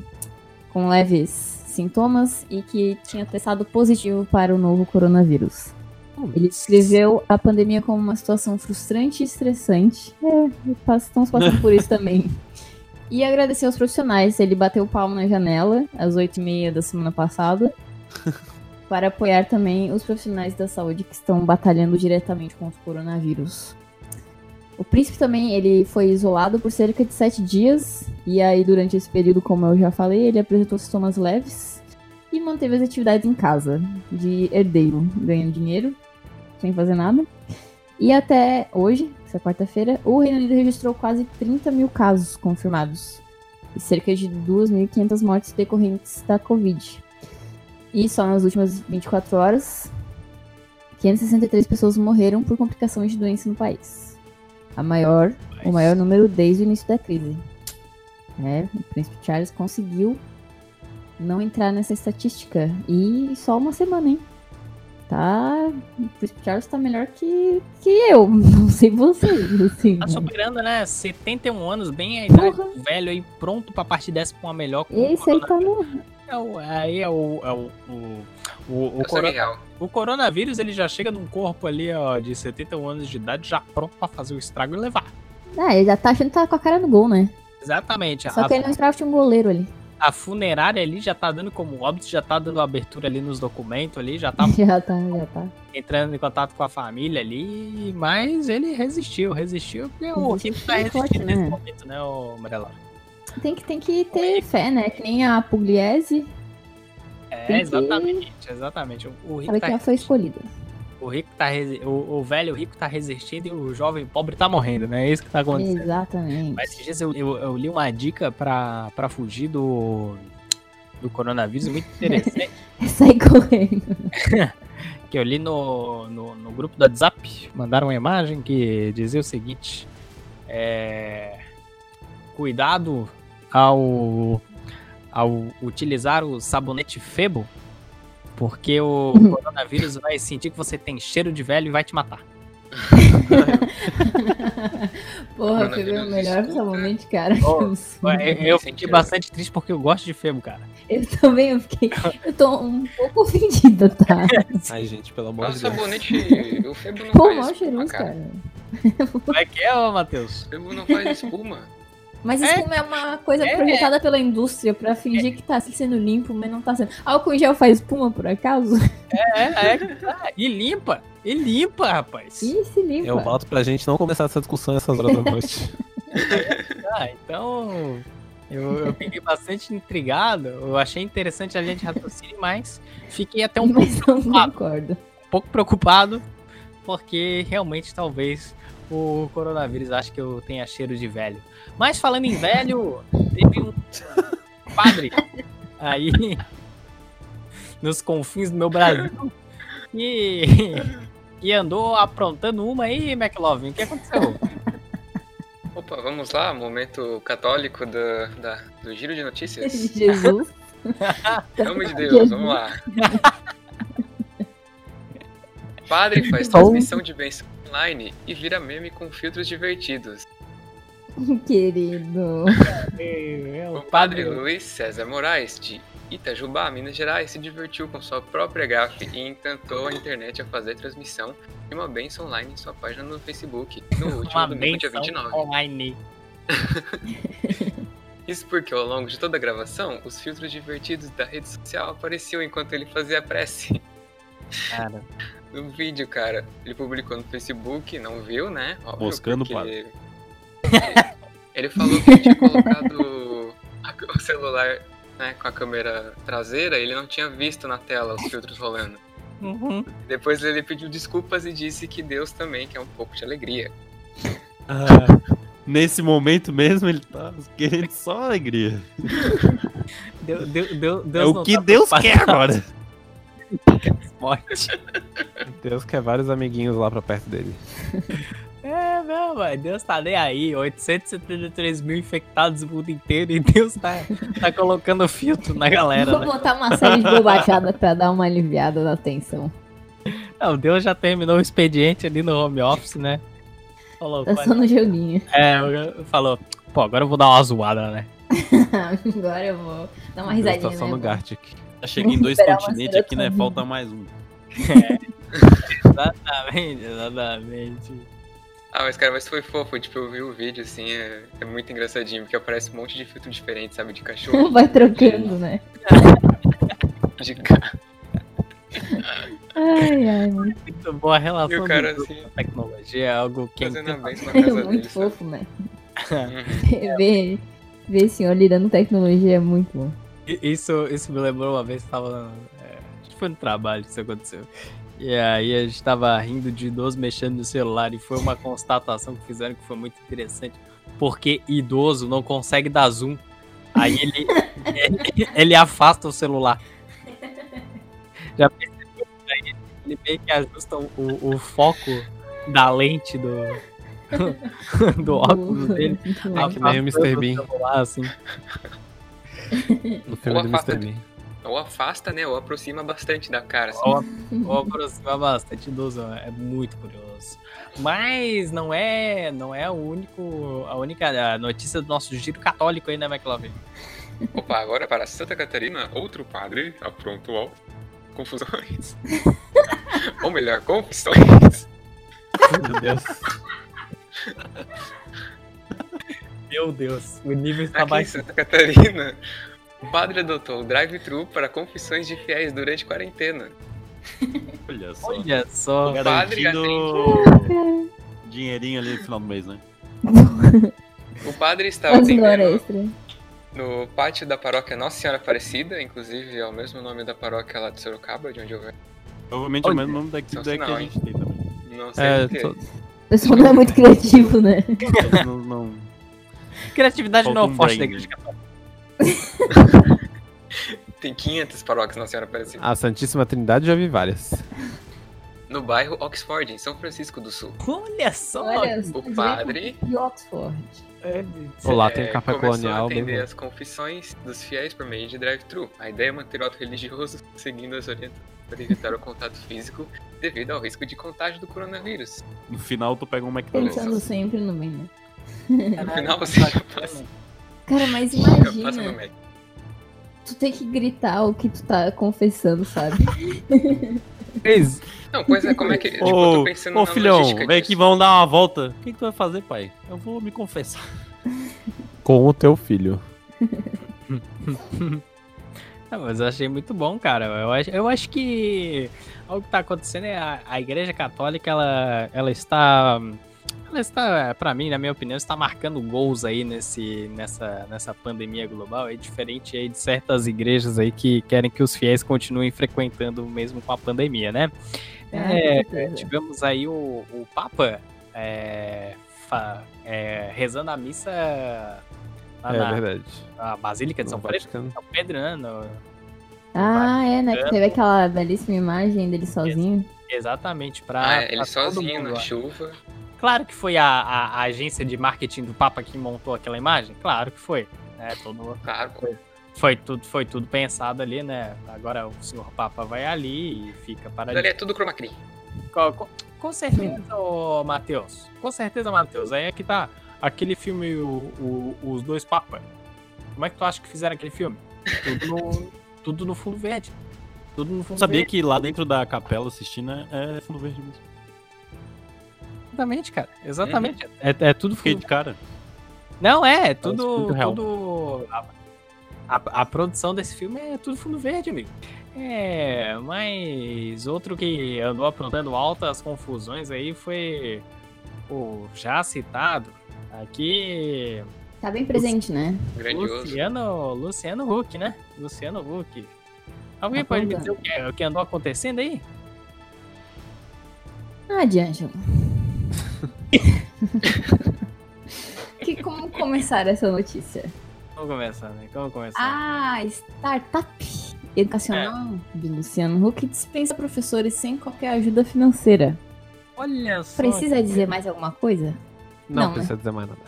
com leves sintomas e que tinha testado positivo para o novo coronavírus. Ele descreveu a pandemia como uma situação frustrante e estressante. É, estamos passando por isso *laughs* também. E agradeceu aos profissionais. Ele bateu o palmo na janela às 8h30 da semana passada. *laughs* para apoiar também os profissionais da saúde que estão batalhando diretamente contra o coronavírus. O príncipe também ele foi isolado por cerca de sete dias. E aí, durante esse período, como eu já falei, ele apresentou sintomas leves e manteve as atividades em casa, de herdeiro, ganhando dinheiro. sem fazer nada. E até hoje, essa quarta-feira, o Reino Unido registrou quase 30 mil casos confirmados e cerca de 2.500 mortes decorrentes da Covid. E só nas últimas 24 horas, 563 pessoas morreram por complicações de doença no país. A maior, o maior número desde o início da crise. É, o príncipe Charles conseguiu não entrar nessa estatística. E só uma semana, hein? Tá. O príncipe Charles tá melhor que, que eu. *laughs* Não sei vocês, assim. Tá superando, né? 71 anos, bem a idade do velho aí, pronto pra partir dessa com a melhor. Esse aí tá no. É o- aí é o. É o, o, o, o, coro- real. o coronavírus ele já chega num corpo ali, ó, de 71 anos de idade, já pronto pra fazer o estrago e levar. Ah, ele já tá achando que tá com a cara no gol, né? Exatamente. Só a, que ele não tinha um goleiro ali. a funerária ali já tá dando como óbito, já tá dando abertura ali nos documentos ali, já *laughs* tá Já tá, já tá. entrando em contato com a família ali, mas ele resistiu, resistiu, porque o Rico tá resistindo nesse né? momento, né, Marela? Tem que, tem que ter fé, né? Que nem a Pugliese, É, exatamente, exatamente. O, o Rico tá foi escolhida. O rico tá resi- o, o velho rico tá resistindo e o jovem pobre tá morrendo, né? É isso que tá acontecendo. Exatamente. Mas esses dias eu, eu, eu li uma dica pra, pra fugir do, do coronavírus muito interessante. *laughs* Sai correndo. *laughs* que eu li no, no, no grupo do WhatsApp. Mandaram uma imagem que dizia o seguinte: é, Cuidado ao, ao utilizar o sabonete Febo, porque o *laughs* coronavírus vai sentir que você tem cheiro de velho e vai te matar. *laughs* Porra, Coronavírus, foi o melhor desculpa. sabonete, cara. Oh, Eu Eu, eu fiquei bastante triste porque eu gosto de Febo, cara. Eu também, eu fiquei. Eu tô um pouco *laughs* ofendida, tá? Ai, gente, pelo amor Mas de o Deus. sabonete, o Febo não Pô, faz mal espuma, cheiroso, cara. cara. Como é que é, ô Matheus? O Febo não faz espuma. Mas É. espuma é uma coisa É. projetada pela indústria pra fingir que tá sendo limpo, mas não tá sendo. Álcool em gel faz espuma, por acaso? *laughs* É, é, é. E limpa. E limpa, rapaz. Ih, se limpa. Eu volto pra gente não começar essa discussão nessas horas da *laughs* noite. Ah, então. Eu, eu fiquei bastante intrigado. Eu achei interessante a gente raciocínio, mas fiquei até um pouco, Mas preocupado, concordo. um pouco preocupado, porque realmente talvez o coronavírus ache que eu tenha cheiro de velho. Mas falando em velho, teve um padre aí nos confins do meu Brasil e, e andou aprontando uma aí, McLovin. O que aconteceu? Opa, vamos lá, momento católico do, da, do giro de notícias. *laughs* Jesus. Nome de Deus, vamos lá. Padre faz transmissão de bênção online e vira meme com filtros divertidos. *laughs* Querido. O padre Luiz César Moraes, de Itajubá, Minas Gerais, se divertiu com sua própria gafe e encantou a internet a fazer transmissão de uma bênção online em sua página no Facebook, no último uma domingo, dia benção 29. online. *laughs* Isso porque ao longo de toda a gravação, os filtros divertidos da rede social apareciam enquanto ele fazia a prece. Cara, No vídeo, cara, ele publicou no Facebook, não viu, né? Óbvio, Moscando, porque... *laughs* Ele falou que tinha colocado o celular né, com a câmera traseira, ele não tinha visto na tela os filtros rolando. uhum. Depois ele pediu desculpas e disse que Deus também quer um pouco de alegria. Ah, nesse momento mesmo, ele tá querendo só alegria. Deu, deu, deu, é Deus o não que tá Deus quer agora. Morte. Deus quer vários amiguinhos lá pra perto dele. *laughs* É, não, mas Deus tá nem aí. 873 mil infectados no mundo inteiro e Deus tá, tá colocando filtro na galera, Vou né? botar uma série de bobajada pra dar uma aliviada na tensão. Não, Deus já terminou o expediente ali no home office, né? Falou, Tá "Pai, só no joguinho. é, falou, pô, agora eu vou dar uma zoada, né? *laughs* Agora eu vou dar uma Deus risadinha, tá só né? no? Gartic. Já chega em dois continentes aqui, né? Falta mais um. *laughs* Exatamente, exatamente. Ah, mas cara, mas foi fofo, tipo, eu vi o vídeo, assim, é, é muito engraçadinho, porque aparece um monte de filtro diferente, sabe, de cachorro, *laughs* Vai trocando, né? de gato. Ai, ai, muito, Muito boa a relação E o cara, assim, com a tecnologia, é algo que é muito dele, sabe? fofo, né? *laughs* Ver, ver esse senhor lidando tecnologia é muito bom. Isso, isso me lembrou uma vez, tava. é, acho que foi no trabalho que isso aconteceu. E aí a gente tava rindo de idoso mexendo no celular e foi uma constatação que fizeram que foi muito interessante. Porque idoso não consegue dar zoom. Aí ele, *laughs* ele, ele afasta o celular. Já percebeu? Aí ele meio que ajusta o, o, foco da lente do, *laughs* do óculos dele. É que nem o Mr. Bean. celular, assim. *laughs* No filme do Ou afasta Mr. Bean. Ou afasta, né? Ou aproxima bastante da cara. Assim. Ou, ou aproxima bastante idoso, é muito curioso. Mas não é, não é o único, a única notícia do nosso giro católico aí, né, McLovin? *laughs* Opa, agora para Santa Catarina, outro padre aprontou confusões. *laughs* Ou melhor, confissões. Meu Deus. Meu Deus, o nível está Aqui em baixo. Santa Catarina, o padre adotou o drive-thru para confissões de fiéis durante quarentena. Olha só. Olha só, O padre Garantindo dinheirinho ali no final do mês, né? O padre estava atendendo no pátio da paróquia Nossa Senhora Aparecida, inclusive é o mesmo nome da paróquia lá de Sorocaba, de onde eu venho. Provavelmente é o mesmo nome daqui daí que a gente tem também. Não sei É, o que. tô- O pessoal não é muito criativo, né? não, não... criatividade Falta não é um forte da branding. igreja católica. Tem 500 *laughs* paróquias Nossa Senhora Aparecida. A Santíssima Trindade já vi várias. No bairro Oxford, em São Francisco do Sul. Olha só. Olha, O padre de Oxford. Olá, tem é, um café começou colonial a atender bom. as confissões dos fiéis por meio de drive-thru. A ideia é manter o ato religioso *laughs* seguindo as orientações para evitar o contato físico devido ao risco de contágio do coronavírus. No final tu pega um McDonald's. Pensando sempre no bem, No final você já passa, Cara, mas imagina, tu tem que gritar o que tu tá confessando, sabe? Não, pois é, como é que. Tipo, eu Ô, tô pensando ô na filhão, logística vem disso. aqui, vamos dar uma volta. O que, que tu vai fazer, pai? Eu vou me confessar. Com o teu filho. *laughs* Ah, mas eu achei muito bom, cara. Eu acho, eu acho que o que tá acontecendo é a, a Igreja Católica, ela, ela está. Ela está, pra mim, na minha opinião, está marcando gols aí nesse, nessa, nessa pandemia global. É diferente aí de certas igrejas aí que querem que os fiéis continuem frequentando mesmo com a pandemia, né? Ah, É, certeza. tivemos aí o, o Papa é, fa- é, rezando a missa lá É na, verdade. na Basílica de São Vaticano. São Pedro, né? No- Ah, é, né? Que teve aquela belíssima imagem dele sozinho. Exatamente, pra. Ah, é, pra ele todo sozinho mundo na lá. chuva. Claro que foi a, a- a agência de marketing do Papa que montou aquela imagem? Claro que foi. É, todo, *laughs* Claro, pô. foi, tudo, foi tudo pensado ali, né? Agora o senhor Papa vai ali e fica para ali é tudo chroma key. Com, com- com certeza, Matheus. Com certeza, Matheus. Aí é que tá aquele filme, o, o- Os Dois Papas. Como é que tu acha que fizeram aquele filme? Tudo no, *laughs* tudo no fundo verde. Tudo no fundo Eu sabia verde. que lá dentro da capela assistindo é fundo verde mesmo. Exatamente, cara. Exatamente. É, é tudo Fiquei fundo de cara. Não, é, Parece tudo. real. tudo a, a- a produção desse filme é tudo fundo verde, amigo. É, mas outro que andou aprontando altas confusões aí foi o já citado aqui. Tá bem presente, né? Grandioso. Luciano, Luciano Huck, né? Luciano Huck. Alguém pode me dizer o que, o que andou acontecendo aí? Ah, D'Angelo. *laughs* que, como começar essa notícia? Vamos começar, né? Vamos começar. Ah, startup educacional de Luciano Huck dispensa professores sem qualquer ajuda financeira. Olha só. Precisa dizer mais alguma coisa? Não, Não, né? precisa dizer mais nada.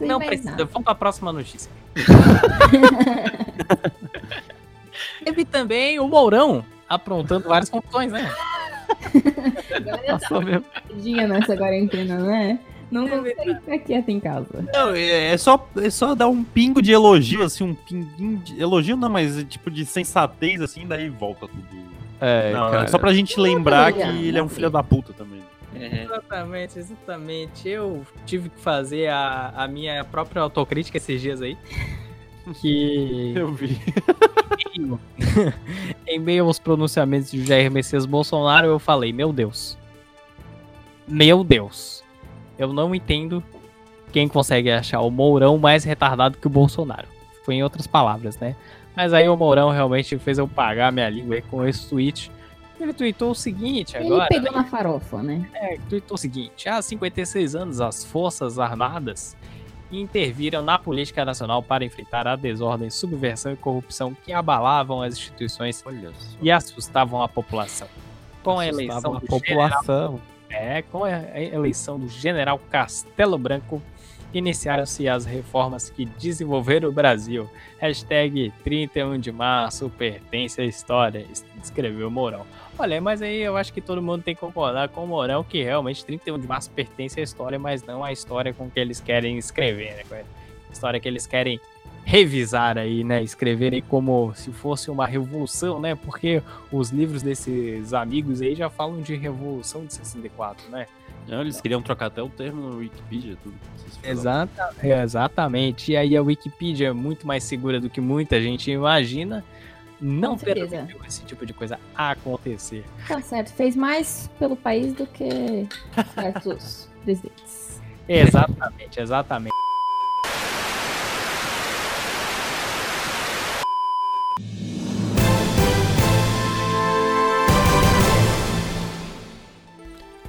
Não mais precisa. nada. Vamos para a próxima notícia. *laughs* Teve também o Mourão aprontando várias confusões, né? Passou mesmo. Tadinha nessa quarentena, né? Não consegue ficar quieta em casa. Não, é, é só, é só dar um pingo de elogio, assim, um pinguinho de. Elogio não, mas é tipo de sensatez, assim, daí volta tudo. É, não, cara. é só pra gente lembrar que ele é um filho da puta também. Uhum. Exatamente, exatamente. Eu tive que fazer a, a minha própria autocrítica esses dias aí. Que *laughs* Eu vi. *laughs* em meio aos pronunciamentos de Jair Messias Bolsonaro, eu falei, meu Deus. Meu Deus. Eu não entendo quem consegue achar o Mourão mais retardado que o Bolsonaro. Foi em outras palavras, né? Mas aí o Mourão realmente fez eu pagar minha língua com esse tweet. Ele tweetou o seguinte Ele agora. pegou na farofa, né? É, tweetou o seguinte: há 56 anos, as Forças Armadas interviram na política nacional para enfrentar a desordem, subversão e corrupção que abalavam as instituições e assustavam a população. Com a eleição a do general, população. é, com a eleição do general Castelo Branco, iniciaram-se as reformas que desenvolveram o Brasil. Hashtag 31 de março pertence à história, escreveu Mourão. Olha, mas aí eu acho que todo mundo tem que concordar com o Mourão que realmente 31 de março pertence à história, mas não à história com que eles querem escrever, né? A história que eles querem revisar aí, né? Escrever aí como se fosse uma revolução, né? Porque os livros desses amigos aí já falam de revolução de 64, né? Não, eles queriam trocar até o termo no Wikipedia, tudo. Exata, exatamente. E aí a Wikipedia é muito mais segura do que muita gente imagina. Não permitiu esse tipo de coisa acontecer. Tá certo. Fez mais pelo país do que certos *laughs* presidentes. Exatamente, exatamente.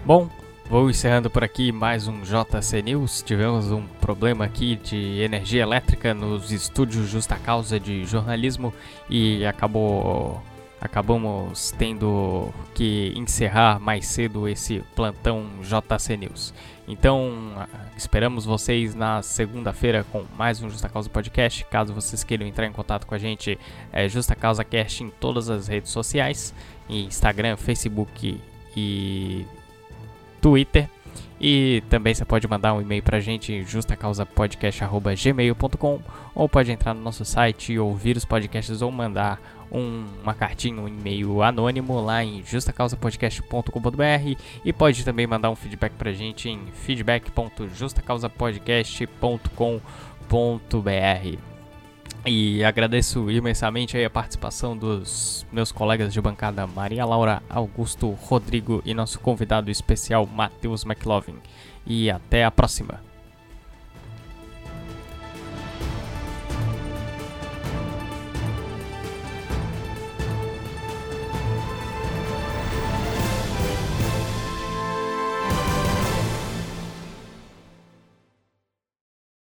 Bom, vou encerrando por aqui mais um JC News. Tivemos um problema aqui de energia elétrica nos estúdios Justa Causa de jornalismo e acabou acabamos tendo que encerrar mais cedo esse plantão JC News. Então, esperamos vocês na segunda-feira com mais um Justa Causa Podcast. Caso vocês queiram entrar em contato com a gente, é Justa Causa Cast em todas as redes sociais, Instagram, Facebook e Twitter. E também você pode mandar um e-mail pra gente justacausapodcast.gmail.com ou pode entrar no nosso site ouvir os podcasts ou mandar um- uma cartinha, um e-mail anônimo lá em justacausapodcast.com.br e pode também mandar um feedback pra gente em feedback.justacausapodcast.com.br. E agradeço imensamente a participação dos meus colegas de bancada Maria Laura, Augusto, Rodrigo e nosso convidado especial Matheus McLovin. E até a próxima.